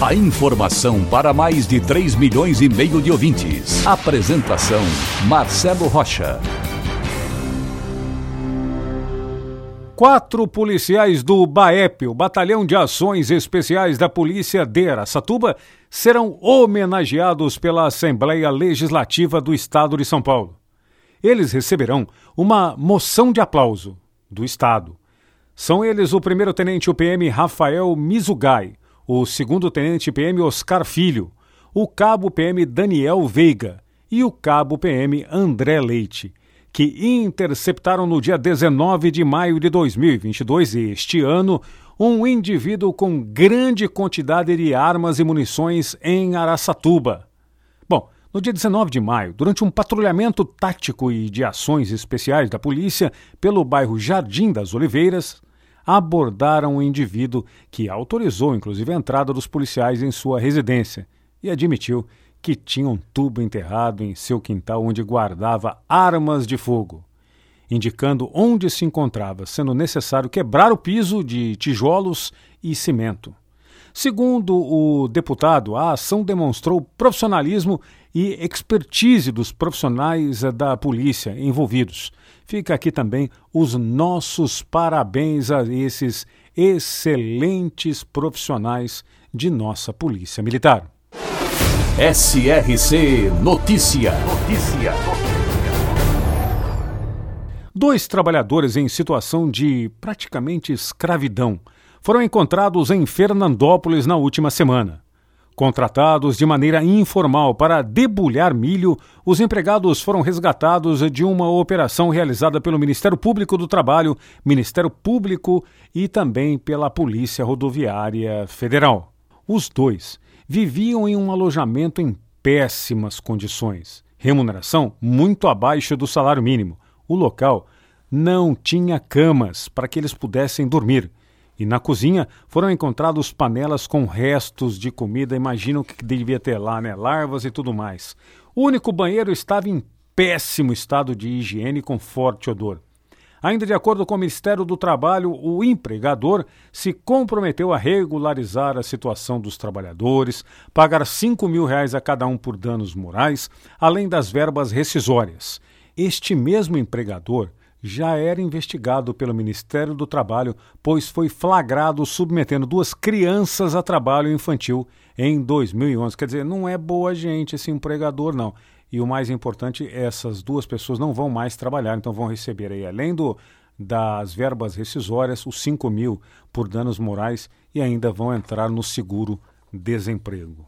A informação para mais de 3 milhões e meio de ouvintes. Apresentação Marcelo Rocha. Quatro policiais do BAEP, o Batalhão de Ações Especiais da Polícia de Aracatuba, serão homenageados pela Assembleia Legislativa do Estado de São Paulo eles receberão uma moção de aplauso do Estado. São eles o primeiro-tenente UPM Rafael Mizugai, o segundo-tenente PM Oscar Filho, o cabo PM Daniel Veiga e o cabo PM André Leite, que interceptaram no dia 19 de maio de 2022, este ano, um indivíduo com grande quantidade de armas e munições em Araçatuba. Bom, no dia 19 de maio, durante um patrulhamento tático e de ações especiais da polícia pelo bairro Jardim das Oliveiras, abordaram um indivíduo que autorizou inclusive a entrada dos policiais em sua residência e admitiu que tinha um tubo enterrado em seu quintal onde guardava armas de fogo, indicando onde se encontrava, sendo necessário quebrar o piso de tijolos e cimento. Segundo o deputado, a ação demonstrou profissionalismo e expertise dos profissionais da polícia envolvidos. Fica aqui também os nossos parabéns a esses excelentes profissionais de nossa Polícia Militar. SRC Notícia. Notícia. Dois trabalhadores em situação de praticamente escravidão foram encontrados em Fernandópolis na última semana. Contratados de maneira informal para debulhar milho, os empregados foram resgatados de uma operação realizada pelo Ministério Público do Trabalho, Ministério Público e também pela Polícia Rodoviária Federal. Os dois viviam em um alojamento em péssimas condições, remuneração muito abaixo do salário mínimo. O local não tinha camas para que eles pudessem dormir e na cozinha foram encontrados panelas com restos de comida, imagino que devia ter lá, né? Larvas e tudo mais. O único banheiro estava em péssimo estado de higiene com forte odor. Ainda de acordo com o Ministério do Trabalho, o empregador se comprometeu a regularizar a situação dos trabalhadores, pagar 5 mil reais a cada um por danos morais, além das verbas rescisórias. Este mesmo empregador já era investigado pelo Ministério do Trabalho, pois foi flagrado submetendo duas crianças a trabalho infantil em 2011. Quer dizer, não é boa gente esse empregador, não. E o mais importante, essas duas pessoas não vão mais trabalhar, então vão receber aí, além do, das verbas rescisórias, os 5 mil por danos morais e ainda vão entrar no seguro desemprego.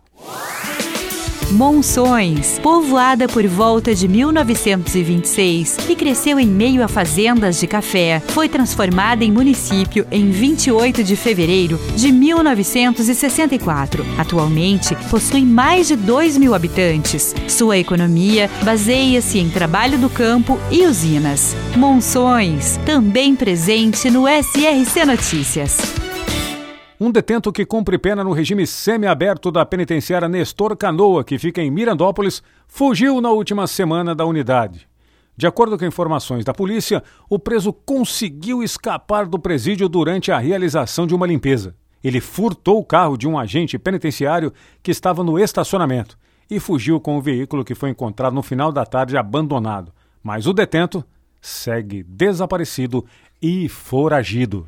Monções, povoada por volta de 1926 e cresceu em meio a fazendas de café, foi transformada em município em 28 de fevereiro de 1964. Atualmente possui mais de 2 mil habitantes. Sua economia baseia-se em trabalho do campo e usinas. Monções, também presente no SRC Notícias. Um detento que cumpre pena no regime semiaberto da penitenciária Nestor Canoa, que fica em Mirandópolis, fugiu na última semana da unidade. De acordo com informações da polícia, o preso conseguiu escapar do presídio durante a realização de uma limpeza. Ele furtou o carro de um agente penitenciário que estava no estacionamento e fugiu com o veículo que foi encontrado no final da tarde abandonado. Mas o detento segue desaparecido e foragido.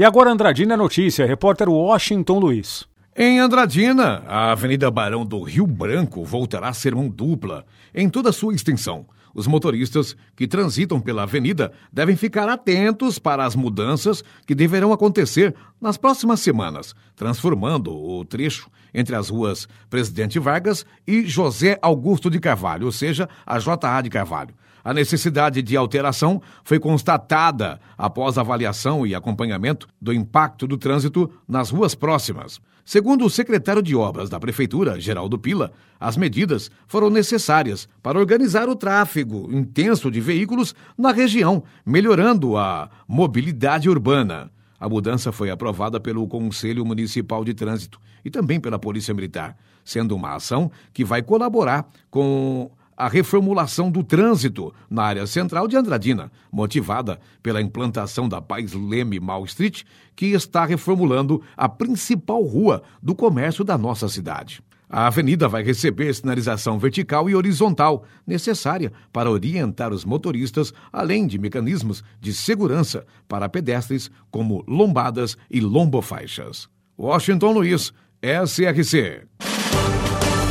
E agora Andradina é notícia, repórter Washington Luiz. Em Andradina, a Avenida Barão do Rio Branco voltará a ser mão dupla em toda a sua extensão. Os motoristas que transitam pela avenida devem ficar atentos para as mudanças que deverão acontecer nas próximas semanas, transformando o trecho entre as ruas Presidente Vargas e José Augusto de Carvalho, ou seja, a JA de Carvalho. A necessidade de alteração foi constatada após avaliação e acompanhamento do impacto do trânsito nas ruas próximas. Segundo o secretário de Obras da Prefeitura, Geraldo Pila, as medidas foram necessárias para organizar o tráfego intenso de veículos na região, melhorando a mobilidade urbana. A mudança foi aprovada pelo Conselho Municipal de Trânsito e também pela Polícia Militar, sendo uma ação que vai colaborar com a reformulação do trânsito na área central de Andradina, motivada pela implantação da Paz Leme Mall Street, que está reformulando a principal rua do comércio da nossa cidade. A avenida vai receber sinalização vertical e horizontal necessária para orientar os motoristas, além de mecanismos de segurança para pedestres, como lombadas e lombofaixas. Washington Luiz, SRC.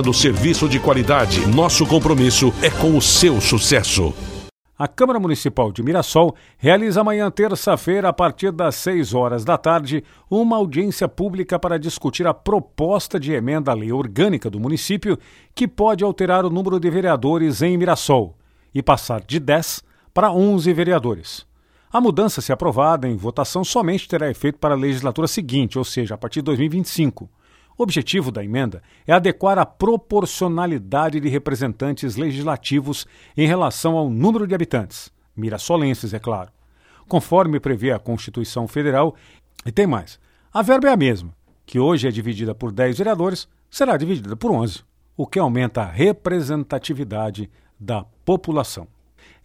oferecendo serviço de qualidade. Nosso compromisso é com o seu sucesso. A Câmara Municipal de Mirassol realiza amanhã, terça-feira, a partir das 6 horas da tarde, uma audiência pública para discutir a proposta de emenda à lei orgânica do município que pode alterar o número de vereadores em Mirassol e passar de 10 para 11 vereadores. A mudança, se aprovada em votação, somente terá efeito para a legislatura seguinte, ou seja, a partir de 2025. O objetivo da emenda é adequar a proporcionalidade de representantes legislativos em relação ao número de habitantes, mirassolenses, é claro. Conforme prevê a Constituição Federal, e tem mais, a verba é a mesma, que hoje é dividida por 10 vereadores, será dividida por 11, o que aumenta a representatividade da população.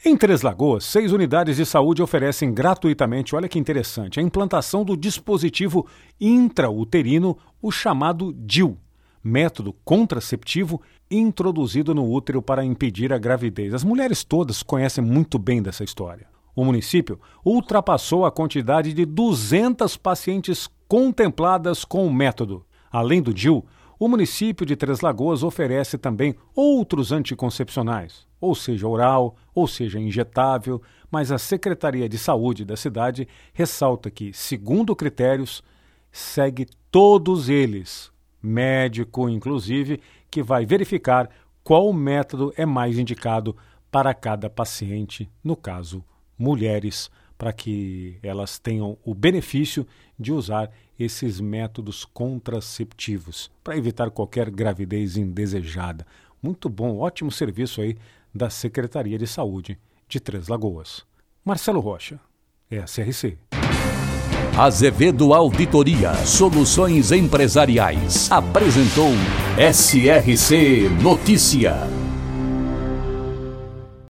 Em Três Lagoas, seis unidades de saúde oferecem gratuitamente, olha que interessante, a implantação do dispositivo intrauterino, o chamado DIL, método contraceptivo introduzido no útero para impedir a gravidez. As mulheres todas conhecem muito bem dessa história. O município ultrapassou a quantidade de 200 pacientes contempladas com o método. Além do DIL, o município de Três Lagoas oferece também outros anticoncepcionais, ou seja, oral, ou seja, injetável, mas a Secretaria de Saúde da cidade ressalta que, segundo critérios, segue todos eles, médico inclusive, que vai verificar qual método é mais indicado para cada paciente, no caso, mulheres, para que elas tenham o benefício de usar esses métodos contraceptivos para evitar qualquer gravidez indesejada. Muito bom, ótimo serviço aí da Secretaria de Saúde de Três Lagoas. Marcelo Rocha, SRC. Azevedo Auditoria Soluções Empresariais apresentou SRC Notícia.